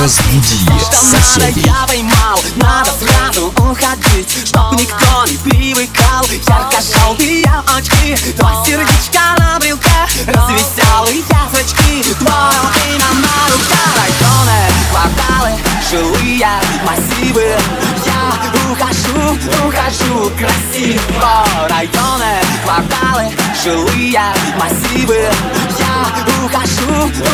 Разбуди соседей. я поймал Надо сразу уходить Чтоб никто не привыкал. Ярко-желтые очки Два сердечка на брелке Развеселые зрачки Твое имя на руках. Районы, кварталы, жилые массивы ухожу, ухожу красиво. Районы, кварталы, жилые массивы. Я ухожу,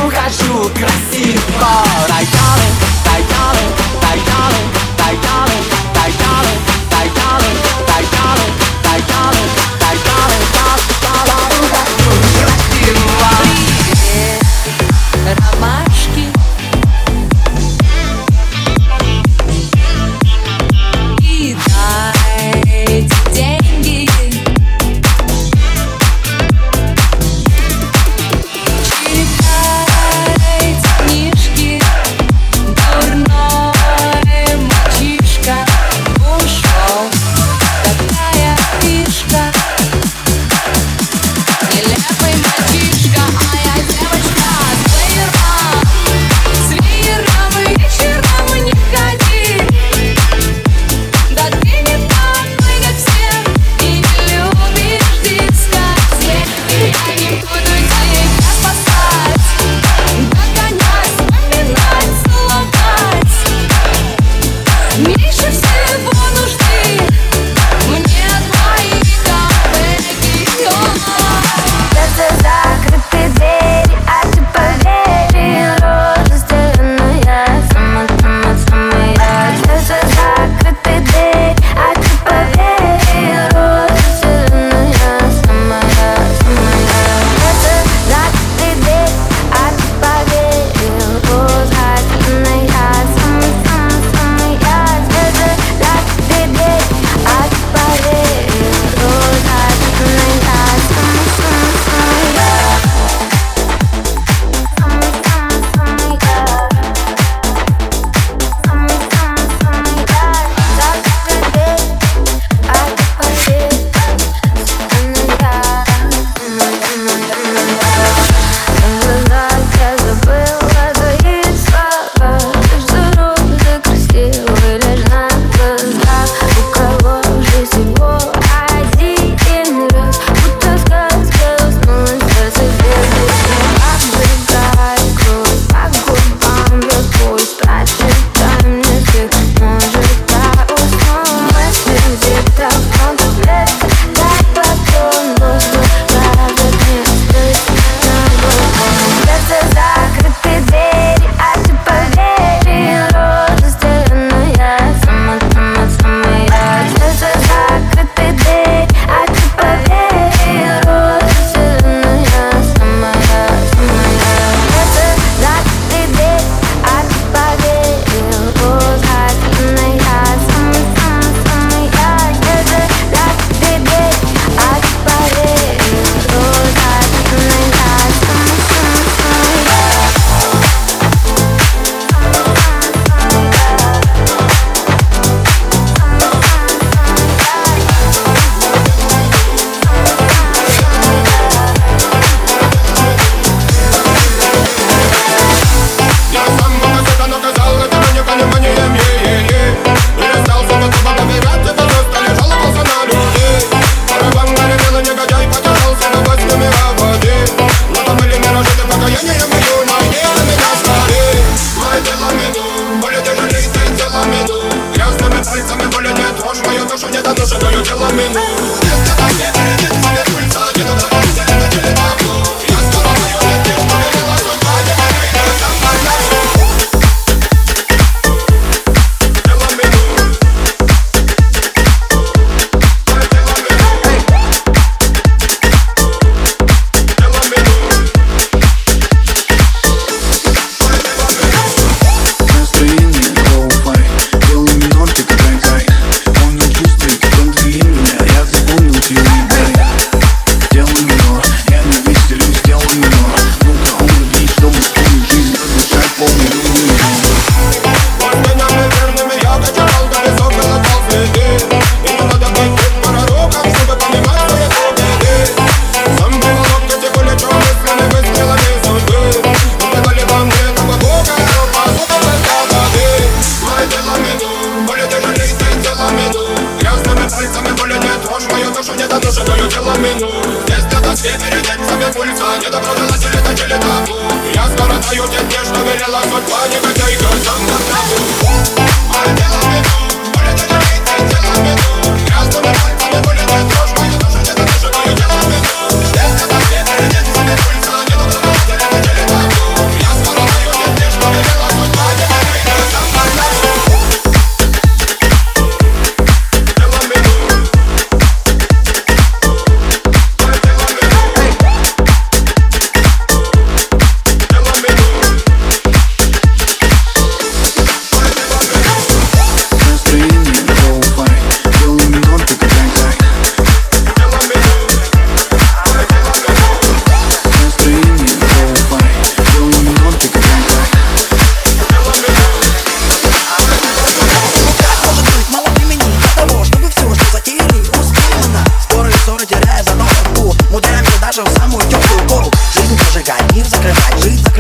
ухожу красиво. Районы, районы, районы, районы, районы, районы, районы, районы, районы, красиво. Ромашки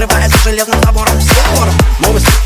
Прости меня, и спасибо, моя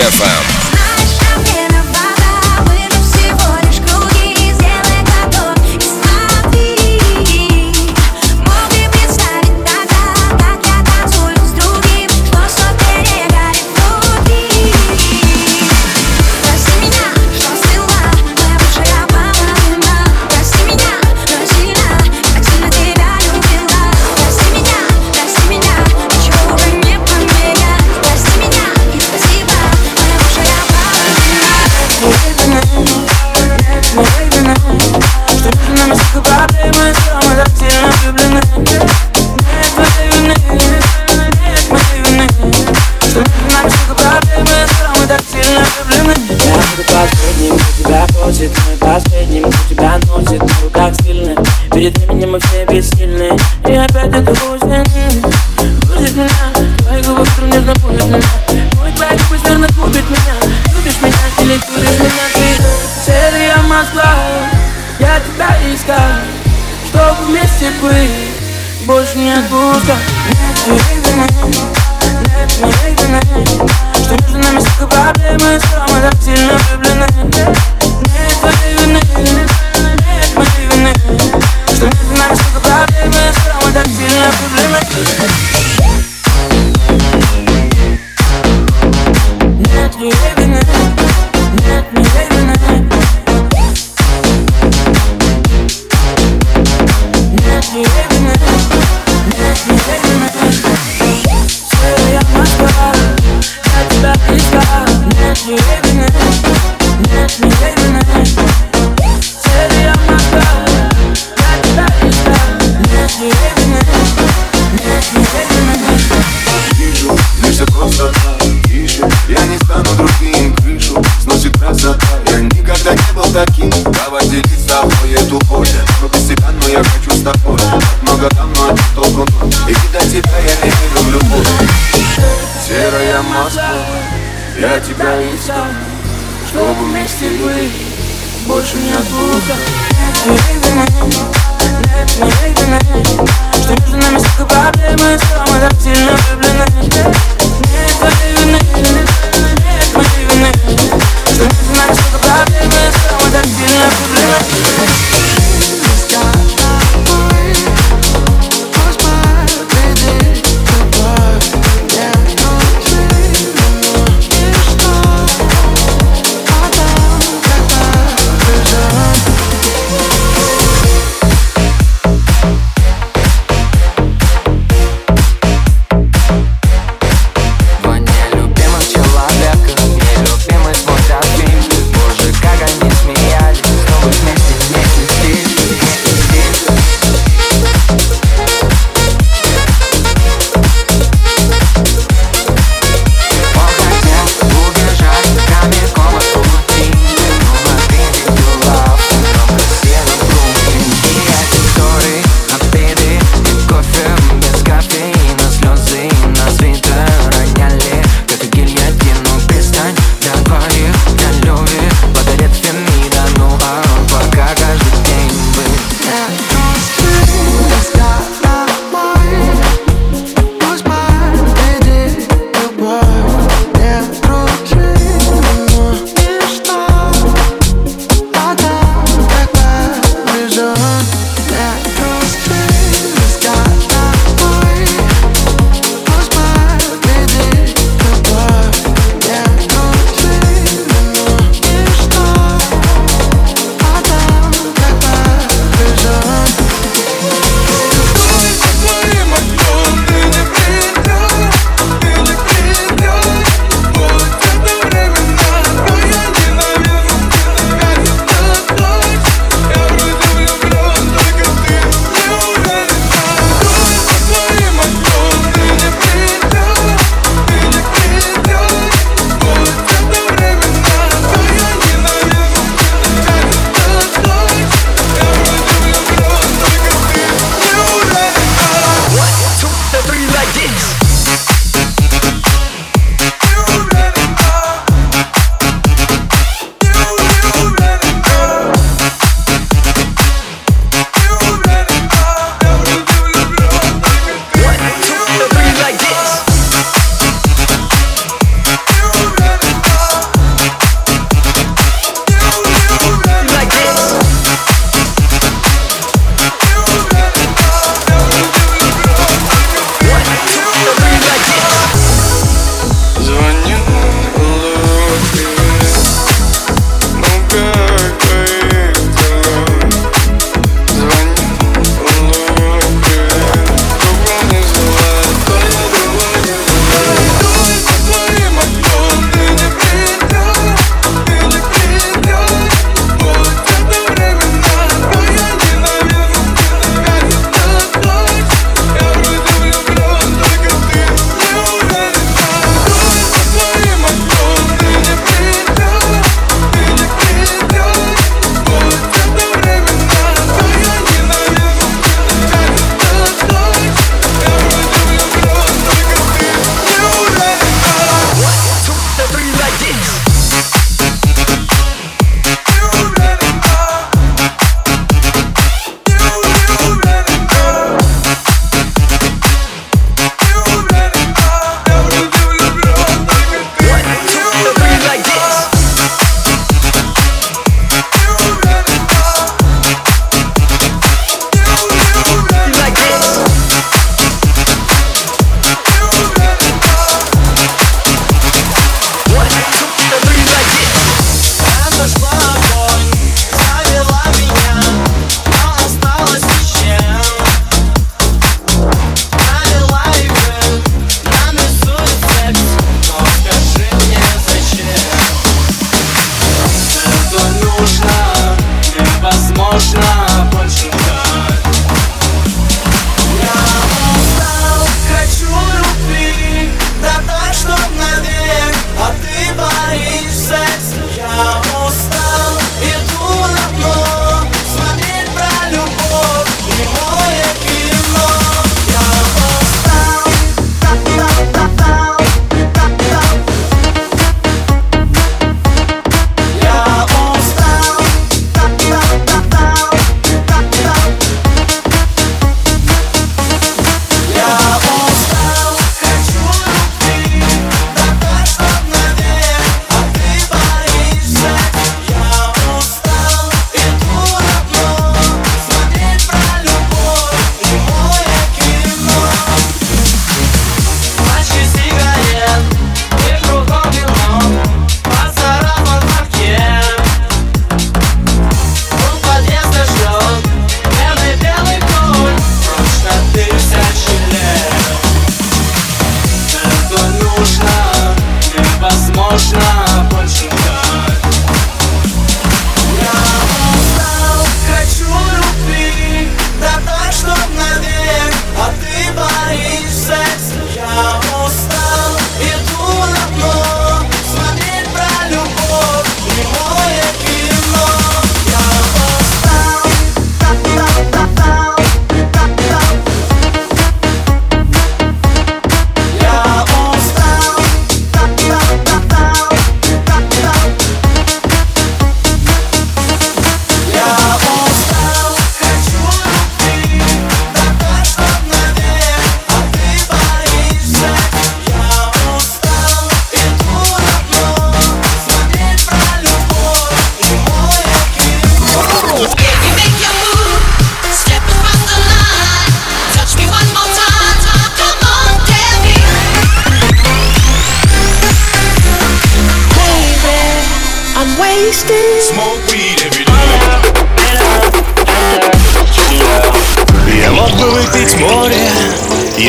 FM. Опять это грустно Грузит меня. Твои губы вдруг нежно путят меня. Мой твои губы верно купит меня. Любишь меня или куришь меня? Ты серия Москва Я тебя искал Чтобы вместе быть. Больше не отпускай до тебя я не верю в любовь Серая Москва, я тебя искал Чтобы вместе быть Больше не вины Что между нами столько проблем И что мы так сильно влюблены. Нет твоей вины Нет моей вины. Что между нами столько проблем И что мы так сильно влюблены